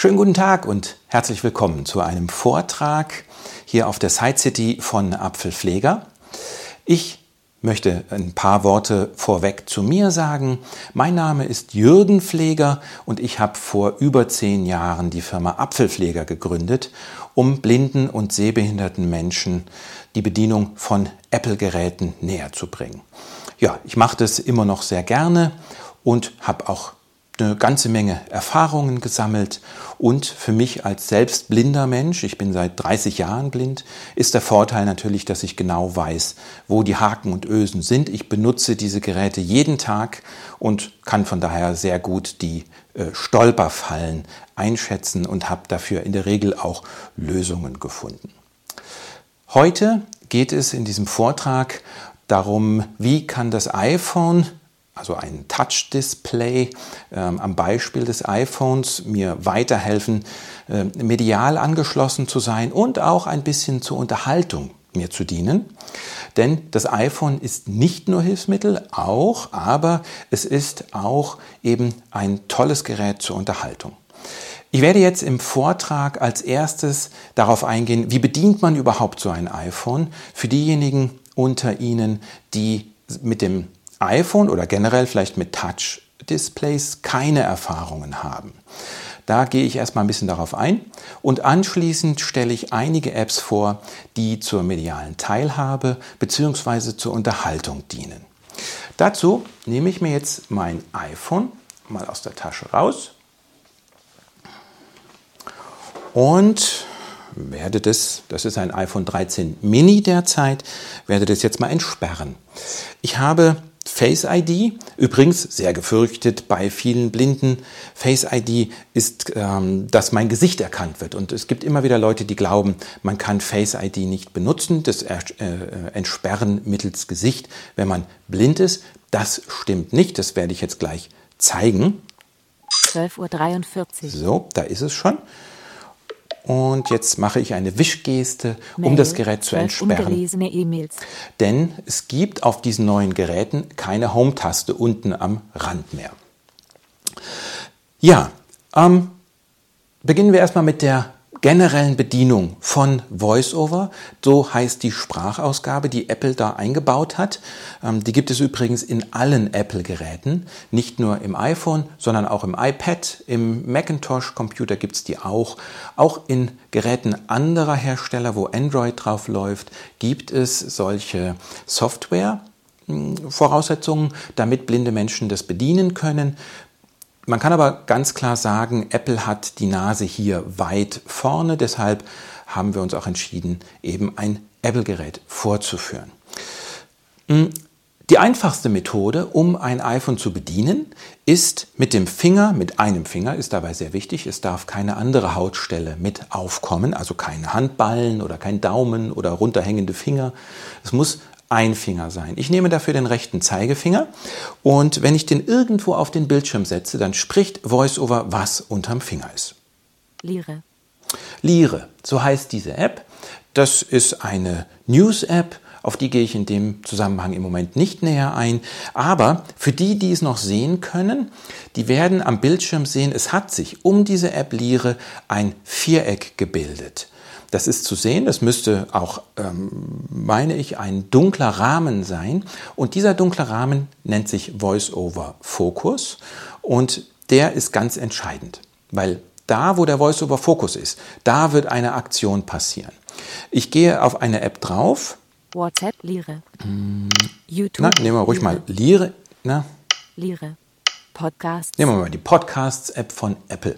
Schönen guten Tag und herzlich willkommen zu einem Vortrag hier auf der Side City von Apfelpfleger. Ich möchte ein paar Worte vorweg zu mir sagen. Mein Name ist Jürgen Pfleger und ich habe vor über zehn Jahren die Firma Apfelpfleger gegründet, um blinden und sehbehinderten Menschen die Bedienung von Apple-Geräten näher zu bringen. Ja, ich mache das immer noch sehr gerne und habe auch eine ganze Menge Erfahrungen gesammelt und für mich als selbst blinder Mensch, ich bin seit 30 Jahren blind, ist der Vorteil natürlich, dass ich genau weiß, wo die Haken und Ösen sind. Ich benutze diese Geräte jeden Tag und kann von daher sehr gut die äh, Stolperfallen einschätzen und habe dafür in der Regel auch Lösungen gefunden. Heute geht es in diesem Vortrag darum, wie kann das iPhone also ein Touch-Display ähm, am Beispiel des iPhones mir weiterhelfen, äh, medial angeschlossen zu sein und auch ein bisschen zur Unterhaltung mir zu dienen. Denn das iPhone ist nicht nur Hilfsmittel, auch, aber es ist auch eben ein tolles Gerät zur Unterhaltung. Ich werde jetzt im Vortrag als erstes darauf eingehen, wie bedient man überhaupt so ein iPhone für diejenigen unter Ihnen, die mit dem iPhone oder generell vielleicht mit Touch-Displays keine Erfahrungen haben. Da gehe ich erstmal ein bisschen darauf ein und anschließend stelle ich einige Apps vor, die zur medialen Teilhabe bzw. zur Unterhaltung dienen. Dazu nehme ich mir jetzt mein iPhone mal aus der Tasche raus und werde das, das ist ein iPhone 13 Mini derzeit, werde das jetzt mal entsperren. Ich habe Face ID, übrigens sehr gefürchtet bei vielen Blinden. Face ID ist, ähm, dass mein Gesicht erkannt wird. Und es gibt immer wieder Leute, die glauben, man kann Face ID nicht benutzen, das äh, Entsperren mittels Gesicht, wenn man blind ist. Das stimmt nicht, das werde ich jetzt gleich zeigen. 12.43 Uhr. So, da ist es schon. Und jetzt mache ich eine Wischgeste, um Mail, das Gerät zu entsperren. E Denn es gibt auf diesen neuen Geräten keine Home-Taste unten am Rand mehr. Ja, ähm, beginnen wir erstmal mit der generellen Bedienung von VoiceOver. So heißt die Sprachausgabe, die Apple da eingebaut hat. Ähm, die gibt es übrigens in allen Apple-Geräten, nicht nur im iPhone, sondern auch im iPad, im Macintosh-Computer gibt es die auch. Auch in Geräten anderer Hersteller, wo Android drauf läuft, gibt es solche Software. Hm, Voraussetzungen, damit blinde Menschen das bedienen können. Man kann aber ganz klar sagen, Apple hat die Nase hier weit vorne, deshalb haben wir uns auch entschieden, eben ein Apple-Gerät vorzuführen. Hm, die einfachste Methode, um ein iPhone zu bedienen, ist mit dem Finger, mit einem Finger, ist dabei sehr wichtig, es darf keine andere Hautstelle mit aufkommen, also keine Handballen oder kein Daumen oder runterhängende Finger. Es muss ein Finger sein. Ich nehme dafür den rechten Zeigefinger und wenn ich den irgendwo auf den Bildschirm setze, dann spricht VoiceOver, was unterm Finger ist. Lire. Lire, so heißt diese App. Das ist eine News-App, auf die gehe ich in dem Zusammenhang im Moment nicht näher ein. Aber für die, die es noch sehen können, die werden am Bildschirm sehen, es hat sich um diese App Lire ein Viereck gebildet. Das ist zu sehen, das müsste auch, ähm, meine ich, ein dunkler Rahmen sein. Und dieser dunkle Rahmen nennt sich Voice-over Focus und der ist ganz entscheidend, weil da, wo der Voice-over Focus ist, da wird eine Aktion passieren. Ich gehe auf eine App drauf. WhatsApp, Lire. Hm. YouTube. Na, nehmen wir ruhig Lire. mal Lire. Na? Lire. Podcasts. Nehmen wir mal die Podcasts-App von Apple.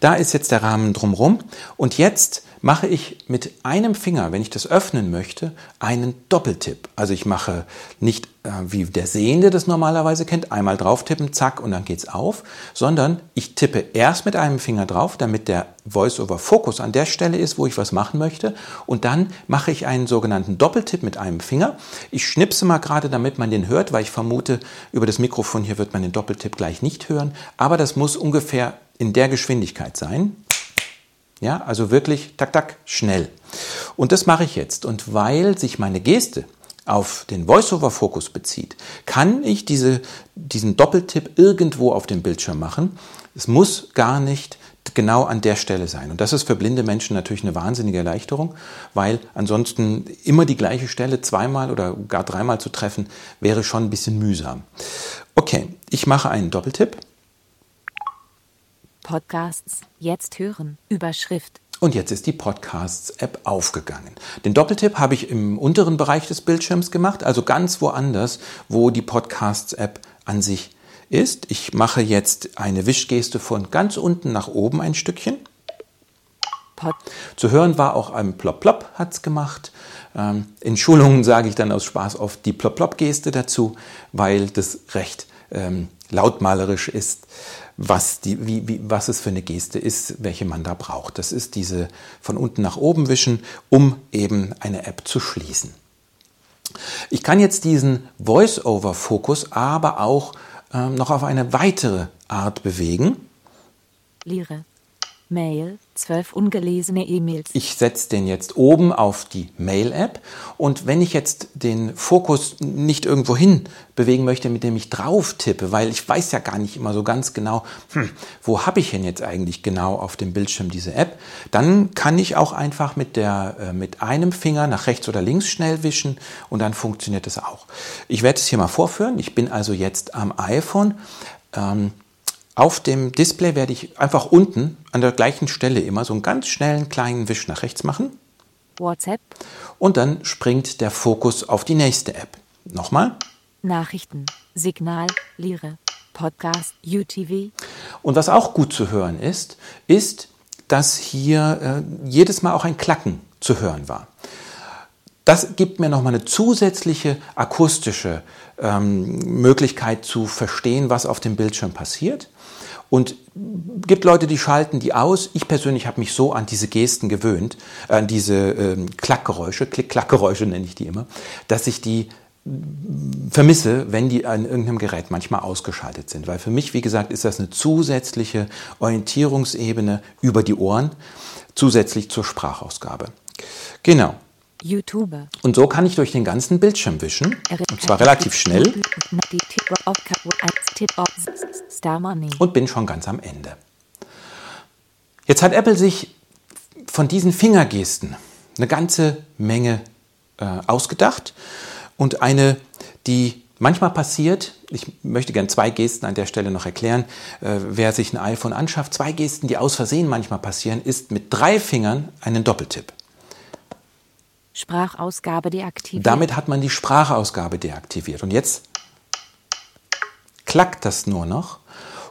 Da ist jetzt der Rahmen drumherum. Und jetzt mache ich mit einem Finger, wenn ich das öffnen möchte, einen Doppeltipp. Also ich mache nicht, äh, wie der Sehende das normalerweise kennt, einmal drauf tippen, zack, und dann geht's auf, sondern ich tippe erst mit einem Finger drauf, damit der Voice-over-Focus an der Stelle ist, wo ich was machen möchte. Und dann mache ich einen sogenannten Doppeltipp mit einem Finger. Ich schnipse mal gerade, damit man den hört, weil ich vermute, über das Mikrofon hier wird man den Doppeltipp gleich nicht hören. Aber das muss ungefähr in der Geschwindigkeit sein. Ja, also wirklich tak, tak, schnell. Und das mache ich jetzt. Und weil sich meine Geste auf den Voice-over-Fokus bezieht, kann ich diese, diesen Doppeltipp irgendwo auf dem Bildschirm machen. Es muss gar nicht genau an der Stelle sein. Und das ist für blinde Menschen natürlich eine wahnsinnige Erleichterung, weil ansonsten immer die gleiche Stelle zweimal oder gar dreimal zu treffen, wäre schon ein bisschen mühsam. Okay, ich mache einen Doppeltipp. Podcasts jetzt hören. Überschrift. Und jetzt ist die Podcasts-App aufgegangen. Den Doppeltipp habe ich im unteren Bereich des Bildschirms gemacht, also ganz woanders, wo die Podcasts-App an sich ist. Ich mache jetzt eine Wischgeste von ganz unten nach oben ein Stückchen. Pod Zu hören war auch ein Plop-Plop hat es gemacht. Ähm, in Schulungen sage ich dann aus Spaß oft die Plop-Plop-Geste dazu, weil das recht ähm, lautmalerisch ist, was, die, wie, wie, was es für eine Geste ist, welche man da braucht. Das ist diese von unten nach oben wischen, um eben eine App zu schließen. Ich kann jetzt diesen Voice-Over-Fokus aber auch ähm, noch auf eine weitere Art bewegen. Lire. Mail. Zwölf ungelesene E-Mails. Ich setze den jetzt oben auf die Mail-App und wenn ich jetzt den Fokus nicht irgendwo hin bewegen möchte, mit dem ich drauf tippe, weil ich weiß ja gar nicht immer so ganz genau, hm, wo habe ich denn jetzt eigentlich genau auf dem Bildschirm diese App, dann kann ich auch einfach mit, der, äh, mit einem Finger nach rechts oder links schnell wischen und dann funktioniert das auch. Ich werde es hier mal vorführen. Ich bin also jetzt am iPhone. Ähm, auf dem Display werde ich einfach unten an der gleichen Stelle immer so einen ganz schnellen kleinen Wisch nach rechts machen WhatsApp. und dann springt der Fokus auf die nächste App. Nochmal. Nachrichten. Signal. Lire. Podcast. UTV. Und was auch gut zu hören ist, ist, dass hier äh, jedes Mal auch ein Klacken zu hören war. Das gibt mir nochmal eine zusätzliche akustische ähm, Möglichkeit zu verstehen, was auf dem Bildschirm passiert. Und gibt Leute, die schalten die aus. Ich persönlich habe mich so an diese Gesten gewöhnt, an diese ähm, Klackgeräusche, Klick-Klackgeräusche nenne ich die immer, dass ich die vermisse, wenn die an irgendeinem Gerät manchmal ausgeschaltet sind. Weil für mich, wie gesagt, ist das eine zusätzliche Orientierungsebene über die Ohren, zusätzlich zur Sprachausgabe. Genau. YouTuber. Und so kann ich durch den ganzen Bildschirm wischen, und zwar relativ schnell, und bin schon ganz am Ende. Jetzt hat Apple sich von diesen Fingergesten eine ganze Menge äh, ausgedacht und eine, die manchmal passiert, ich möchte gern zwei Gesten an der Stelle noch erklären, äh, wer sich ein iPhone anschafft, zwei Gesten, die aus Versehen manchmal passieren, ist mit drei Fingern einen Doppeltipp. Sprachausgabe deaktiviert. Damit hat man die Sprachausgabe deaktiviert. Und jetzt klackt das nur noch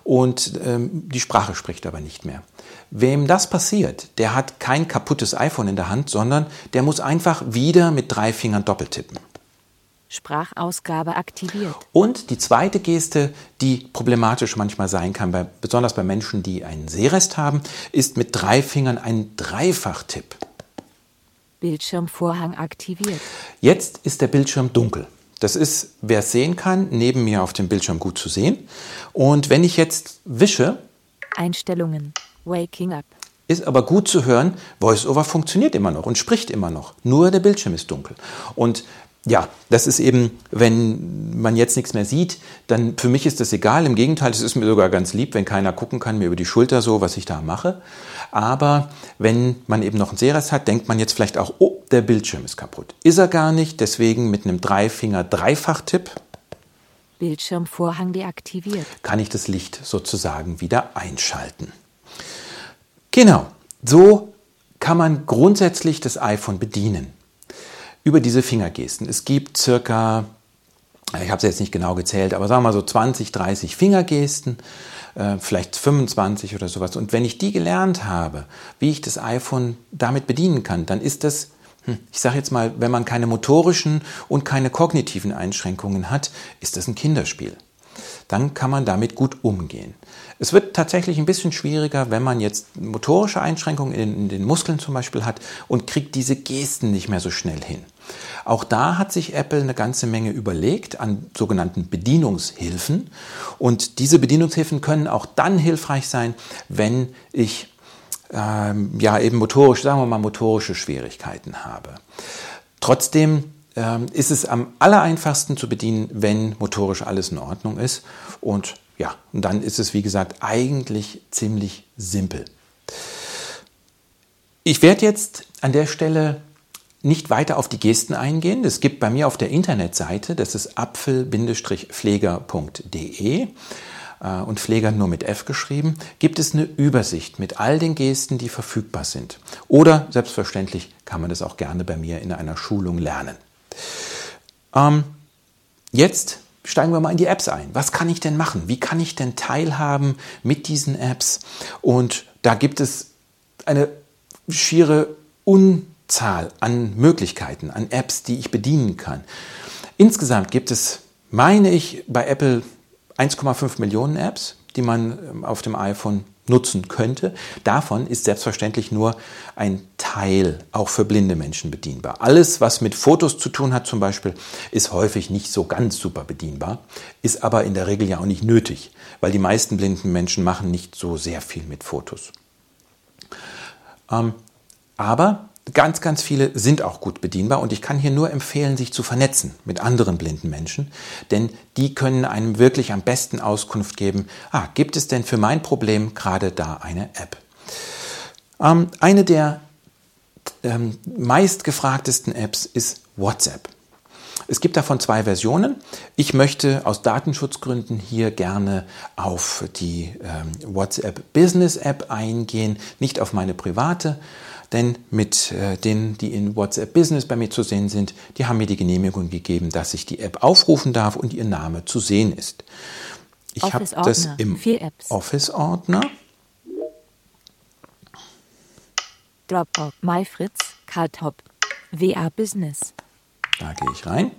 und ähm, die Sprache spricht aber nicht mehr. Wem das passiert, der hat kein kaputtes iPhone in der Hand, sondern der muss einfach wieder mit drei Fingern doppeltippen. Sprachausgabe aktiviert. Und die zweite Geste, die problematisch manchmal sein kann, bei, besonders bei Menschen, die einen Sehrest haben, ist mit drei Fingern ein Dreifachtipp. Bildschirmvorhang aktiviert. Jetzt ist der Bildschirm dunkel. Das ist, wer es sehen kann, neben mir auf dem Bildschirm gut zu sehen. Und wenn ich jetzt wische, Einstellungen. Waking up. ist aber gut zu hören, VoiceOver funktioniert immer noch und spricht immer noch. Nur der Bildschirm ist dunkel. Und ja, das ist eben, wenn man jetzt nichts mehr sieht, dann für mich ist das egal. Im Gegenteil, es ist mir sogar ganz lieb, wenn keiner gucken kann, mir über die Schulter so, was ich da mache. Aber wenn man eben noch einen Sehrest hat, denkt man jetzt vielleicht auch, oh, der Bildschirm ist kaputt. Ist er gar nicht, deswegen mit einem Dreifinger-Dreifach-Tipp Bildschirmvorhang deaktiviert. kann ich das Licht sozusagen wieder einschalten. Genau, so kann man grundsätzlich das iPhone bedienen. Über diese Fingergesten. Es gibt circa, ich habe es jetzt nicht genau gezählt, aber sagen wir mal so 20, 30 Fingergesten, äh, vielleicht 25 oder sowas. Und wenn ich die gelernt habe, wie ich das iPhone damit bedienen kann, dann ist das hm, ich sage jetzt mal, wenn man keine motorischen und keine kognitiven Einschränkungen hat, ist das ein Kinderspiel. Dann kann man damit gut umgehen. Es wird tatsächlich ein bisschen schwieriger, wenn man jetzt motorische Einschränkungen in, in den Muskeln zum Beispiel hat und kriegt diese Gesten nicht mehr so schnell hin. Auch da hat sich Apple eine ganze Menge überlegt an sogenannten Bedienungshilfen. Und diese Bedienungshilfen können auch dann hilfreich sein, wenn ich ähm, ja eben motorisch, sagen wir mal, motorische Schwierigkeiten habe. Trotzdem ähm, ist es am allereinfachsten zu bedienen, wenn motorisch alles in Ordnung ist. Und ja, und dann ist es, wie gesagt, eigentlich ziemlich simpel. Ich werde jetzt an der Stelle nicht weiter auf die Gesten eingehen. Es gibt bei mir auf der Internetseite, das ist apfel-pfleger.de äh, und Pfleger nur mit F geschrieben, gibt es eine Übersicht mit all den Gesten, die verfügbar sind. Oder selbstverständlich kann man das auch gerne bei mir in einer Schulung lernen. Ähm, jetzt steigen wir mal in die Apps ein. Was kann ich denn machen? Wie kann ich denn teilhaben mit diesen Apps? Und da gibt es eine schiere Unzahl an Möglichkeiten, an Apps, die ich bedienen kann. Insgesamt gibt es, meine ich, bei Apple 1,5 Millionen Apps, die man ähm, auf dem iPhone nutzen könnte. Davon ist selbstverständlich nur ein Teil auch für blinde Menschen bedienbar. Alles, was mit Fotos zu tun hat zum Beispiel, ist häufig nicht so ganz super bedienbar, ist aber in der Regel ja auch nicht nötig, weil die meisten blinden Menschen machen nicht so sehr viel mit Fotos. Ähm, aber Ganz, ganz viele sind auch gut bedienbar und ich kann hier nur empfehlen, sich zu vernetzen mit anderen blinden Menschen, denn die können einem wirklich am besten Auskunft geben, ah, gibt es denn für mein Problem gerade da eine App? Ähm, eine der ähm, meistgefragtesten Apps ist WhatsApp. Es gibt davon zwei Versionen. Ich möchte aus Datenschutzgründen hier gerne auf die ähm, WhatsApp Business App eingehen, nicht auf meine private. Denn mit äh, denen, die in WhatsApp Business bei mir zu sehen sind, die haben mir die Genehmigung gegeben, dass ich die App aufrufen darf und ihr Name zu sehen ist. Ich habe das im Office-Ordner. Dropbox, MyFritz, CalTop, WA Business. Da gehe ich rein.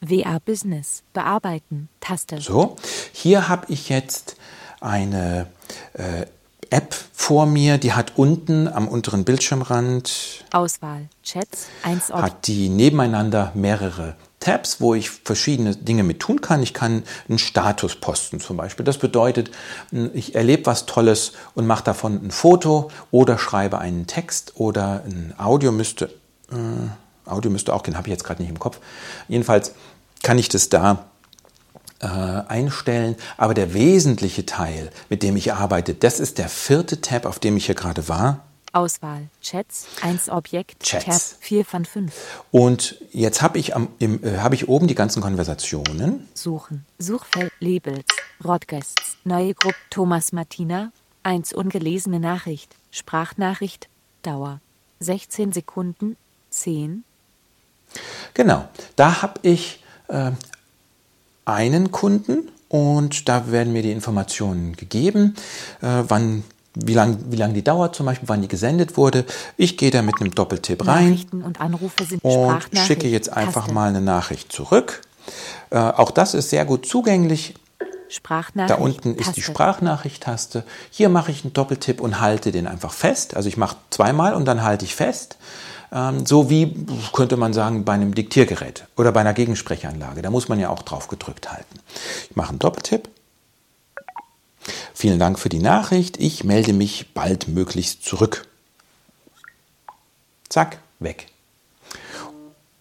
WA Business, bearbeiten, Taste. So, hier habe ich jetzt eine äh, App vor mir, die hat unten am unteren Bildschirmrand Auswahl, Chats, 1 hat die nebeneinander mehrere Tabs, wo ich verschiedene Dinge mit tun kann. Ich kann einen Status posten zum Beispiel. Das bedeutet, ich erlebe was Tolles und mache davon ein Foto oder schreibe einen Text oder ein Audio müsste, äh, Audio müsste auch gehen, habe ich jetzt gerade nicht im Kopf. Jedenfalls kann ich das da äh, einstellen. Aber der wesentliche Teil, mit dem ich arbeite, das ist der vierte Tab, auf dem ich hier gerade war. Auswahl, Chats, 1 Objekt, Chats. Tab 4 von 5. Und jetzt habe ich, am, im, äh, hab ich oben die ganzen Konversationen. Suchen, Suchfeld, Labels, Rodgests, neue Gruppe, Thomas Martina, 1 ungelesene Nachricht, Sprachnachricht, Dauer, 16 Sekunden, 10. Genau, da habe ich äh, einen Kunden und da werden mir die Informationen gegeben, äh, wann wie lange wie lang die dauert, zum Beispiel, wann die gesendet wurde. Ich gehe da mit einem Doppeltipp rein und, und schicke jetzt einfach Taste. mal eine Nachricht zurück. Äh, auch das ist sehr gut zugänglich. Da unten ist die Sprachnachricht-Taste. Hier mache ich einen Doppeltipp und halte den einfach fest. Also ich mache zweimal und dann halte ich fest. Ähm, so wie, könnte man sagen, bei einem Diktiergerät oder bei einer Gegensprechanlage. Da muss man ja auch drauf gedrückt halten. Ich mache einen Doppeltipp. Vielen Dank für die Nachricht. Ich melde mich baldmöglichst zurück. Zack, weg.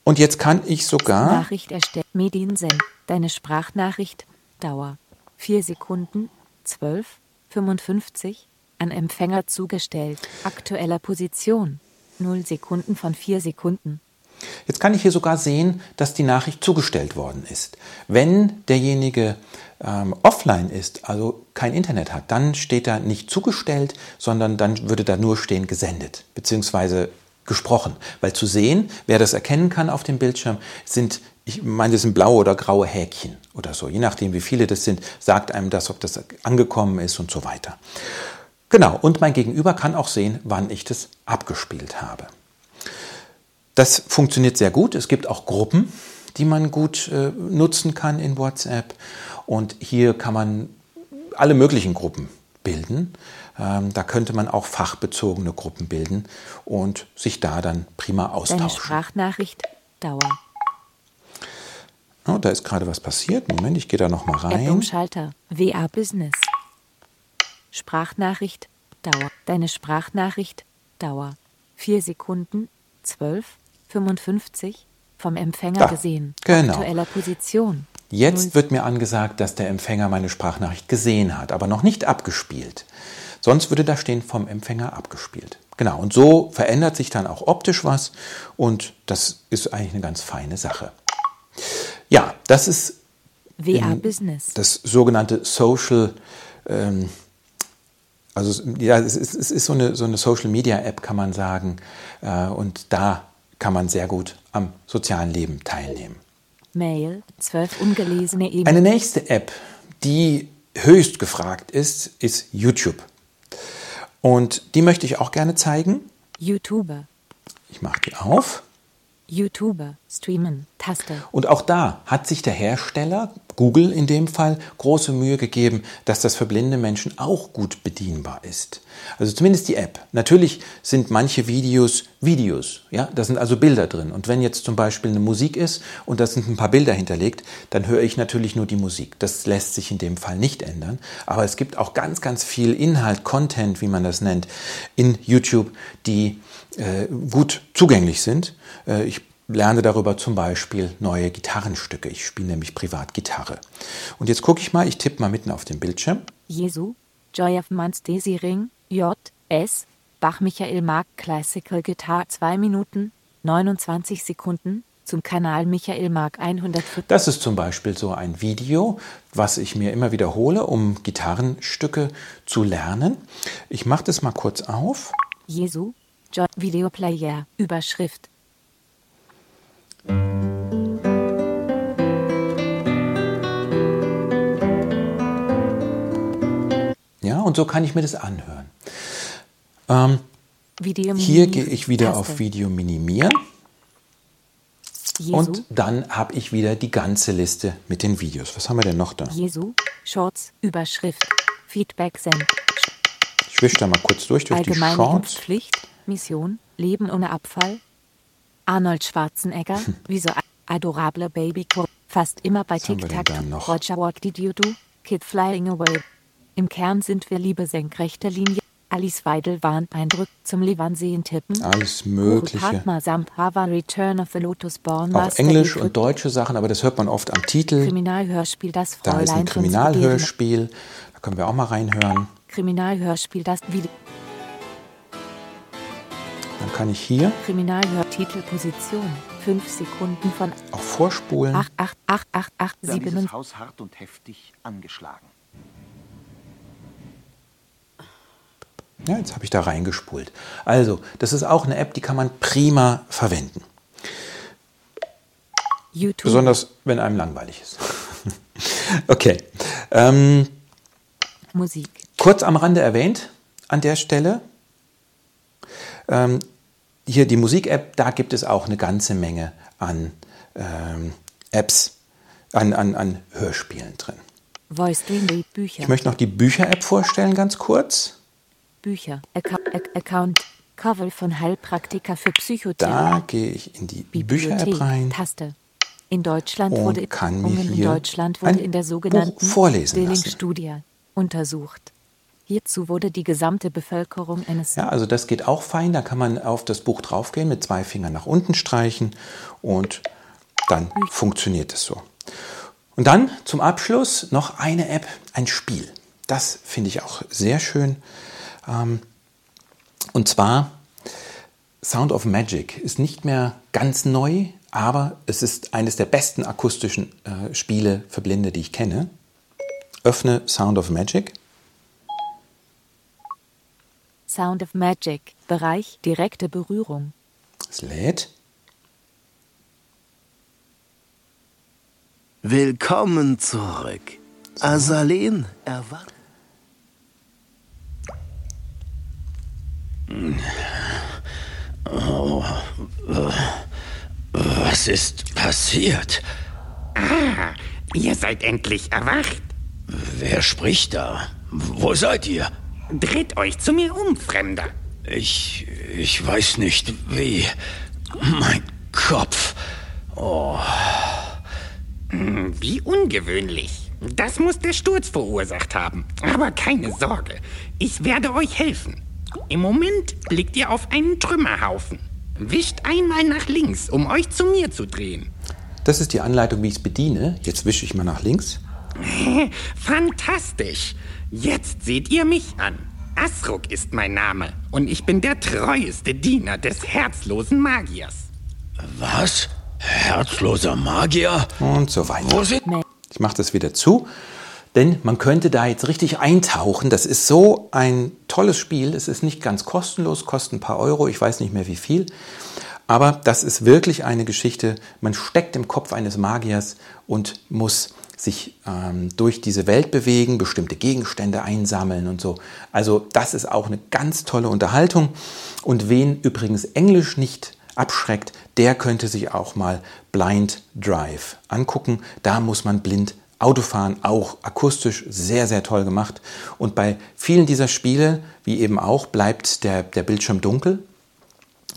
Und jetzt kann ich sogar. Nachricht erstellt. Mediensend. Deine Sprachnachricht. Dauer. 4 Sekunden. 12. 55. An Empfänger zugestellt. Aktueller Position. 0 Sekunden von 4 Sekunden. Jetzt kann ich hier sogar sehen, dass die Nachricht zugestellt worden ist. Wenn derjenige ähm, offline ist, also kein Internet hat, dann steht da nicht zugestellt, sondern dann würde da nur stehen gesendet, beziehungsweise gesprochen. Weil zu sehen, wer das erkennen kann auf dem Bildschirm, sind, ich meine, das sind blaue oder graue Häkchen oder so. Je nachdem, wie viele das sind, sagt einem das, ob das angekommen ist und so weiter. Genau, und mein Gegenüber kann auch sehen, wann ich das abgespielt habe. Das funktioniert sehr gut. Es gibt auch Gruppen, die man gut äh, nutzen kann in WhatsApp. Und hier kann man alle möglichen Gruppen bilden. Ähm, da könnte man auch fachbezogene Gruppen bilden und sich da dann prima austauschen. Deine Sprachnachricht Dauer. Oh, da ist gerade was passiert. Moment, ich gehe da noch mal rein. Umschalter WA Business. Sprachnachricht, Dauer. Deine Sprachnachricht, Dauer. 4 Sekunden, 12, 55, vom Empfänger da, gesehen. Genau. Aktueller Position. Jetzt wird mir angesagt, dass der Empfänger meine Sprachnachricht gesehen hat, aber noch nicht abgespielt. Sonst würde da stehen vom Empfänger abgespielt. Genau, und so verändert sich dann auch optisch was und das ist eigentlich eine ganz feine Sache. Ja, das ist WA Business. das sogenannte Social, ähm, also ja, es ist, es ist so, eine, so eine Social Media App, kann man sagen, äh, und da kann man sehr gut am sozialen Leben teilnehmen. Mail, zwölf ungelesene E-Mails. Eine nächste App, die höchst gefragt ist, ist YouTube. Und die möchte ich auch gerne zeigen. YouTuber. Ich mache die auf. YouTuber. Streamen. Taste. Und auch da hat sich der Hersteller, Google in dem Fall, große Mühe gegeben, dass das für blinde Menschen auch gut bedienbar ist. Also zumindest die App. Natürlich sind manche Videos Videos, ja, da sind also Bilder drin. Und wenn jetzt zum Beispiel eine Musik ist und da sind ein paar Bilder hinterlegt, dann höre ich natürlich nur die Musik. Das lässt sich in dem Fall nicht ändern. Aber es gibt auch ganz, ganz viel Inhalt, Content, wie man das nennt, in YouTube, die äh, gut zugänglich sind. Äh, ich lerne darüber zum Beispiel neue Gitarrenstücke. Ich spiele nämlich privat Gitarre. Und jetzt gucke ich mal, ich tippe mal mitten auf den Bildschirm. Jesu. Joy of Mans Desiring. J. S. Bach Michael Mark Classical Guitar 2 Minuten 29 Sekunden zum Kanal Michael Mark 140. Das ist zum Beispiel so ein Video, was ich mir immer wiederhole, um Gitarrenstücke zu lernen. Ich mache das mal kurz auf. Jesu. Video Player. Überschrift. Ja, und so kann ich mir das anhören. Ähm, hier gehe ich wieder Taste. auf Video minimieren Jesu. und dann habe ich wieder die ganze Liste mit den Videos. Was haben wir denn noch da? Jesu. Shorts. Überschrift. Feedback Send. Ich wische da mal kurz durch, durch die Allgemeine Shorts. Impfpflicht, Mission, Leben ohne Abfall. Arnold Schwarzenegger, wie so adorable Baby, fast immer bei TikTok. Roger, what did you do? Kid flying away. Im Kern sind wir Liebe senkrechter Linie. Alice Weidel warnt Eindruck zum Levanseen tippen. Alles Mögliche. Sampava Return of the Lotus Born Auch Englisch und deutsche Sachen, aber das hört man oft am Titel. Kriminalhörspiel Das Da ist Fräulein ein. Kriminalhörspiel. Da können wir auch mal reinhören. Kriminalhörspiel Das Video. Dann kann ich hier Kriminalhörtitelposition. 5 Sekunden von auch vorspulen. 8, 8, 8, 8, 8, Dann 7. dieses Haus hart und heftig angeschlagen. Ja, jetzt habe ich da reingespult. Also, das ist auch eine App, die kann man prima verwenden. YouTube. Besonders, wenn einem langweilig ist. okay. Ähm, Musik. kurz am Rande erwähnt an der Stelle. Ähm, hier die Musik-App, da gibt es auch eine ganze Menge an ähm, Apps, an, an, an Hörspielen drin. Voice Dream Read Bücher. Ich möchte noch die Bücher-App vorstellen, ganz kurz. Bücher. Acca Account. Cover von Heilpraktiker für Psychotherapie. Da gehe ich in die Bücher-App rein. Taste. In Deutschland wurde kann mir in Deutschland wurde in der Buch sogenannten vorlesen. Stilling-Studie untersucht. Hierzu wurde die gesamte Bevölkerung eines Ja, also das geht auch fein. Da kann man auf das Buch draufgehen, mit zwei Fingern nach unten streichen und dann funktioniert es so. Und dann zum Abschluss noch eine App, ein Spiel. Das finde ich auch sehr schön. Ähm, Und zwar Sound of Magic ist nicht mehr ganz neu, aber es ist eines der besten akustischen äh, Spiele für Blinde, die ich kenne. Öffne Sound of Magic. Sound of Magic. Bereich direkte Berührung. Es lädt. Willkommen zurück. Azalin erwartet. Was ist passiert? Ah, ihr seid endlich erwacht. Wer spricht da? Wo seid ihr? Dreht euch zu mir um, Fremder. Ich. ich weiß nicht wie. Mein Kopf. Hm, Wie ungewöhnlich. Das muss der Sturz verursacht haben. Aber keine Sorge, ich werde euch helfen. Im Moment blickt ihr auf einen Trümmerhaufen. Wischt einmal nach links, um euch zu mir zu drehen. Das ist die Anleitung, wie ich es bediene. Jetzt wische ich mal nach links. Fantastisch. Jetzt seht ihr mich an. Asruk ist mein Name und ich bin der treueste Diener des herzlosen Magiers. Was? Herzloser Magier? Und so weiter. Wo sind... Ich mache das wieder zu, denn man könnte da jetzt richtig eintauchen. Das ist so ein tolles Spiel. Es ist nicht ganz kostenlos, kostet ein paar Euro, ich weiß nicht mehr wie viel. Aber das ist wirklich eine Geschichte. Man steckt im Kopf eines Magiers und muss sich ähm, durch diese Welt bewegen, bestimmte Gegenstände einsammeln und so. Also das ist auch eine ganz tolle Unterhaltung. Und wen übrigens Englisch nicht abschreckt, der könnte sich auch mal Blind Drive angucken. Da muss man blind Autofahren, auch akustisch sehr, sehr toll gemacht. Und bei vielen dieser Spiele, wie eben auch, bleibt der, der Bildschirm dunkel.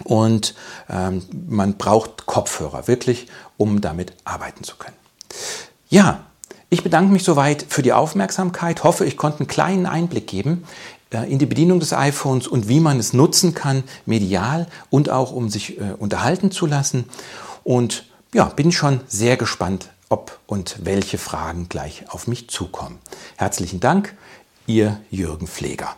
Und ähm, man braucht Kopfhörer wirklich, um damit arbeiten zu können. Ja, ich bedanke mich soweit für die Aufmerksamkeit, hoffe, ich konnte einen kleinen Einblick geben äh, in die Bedienung des iPhones und wie man es nutzen kann, medial und auch um sich äh, unterhalten zu lassen. Und ja, bin schon sehr gespannt, ob und welche Fragen gleich auf mich zukommen. Herzlichen Dank, Ihr Jürgen Pfleger.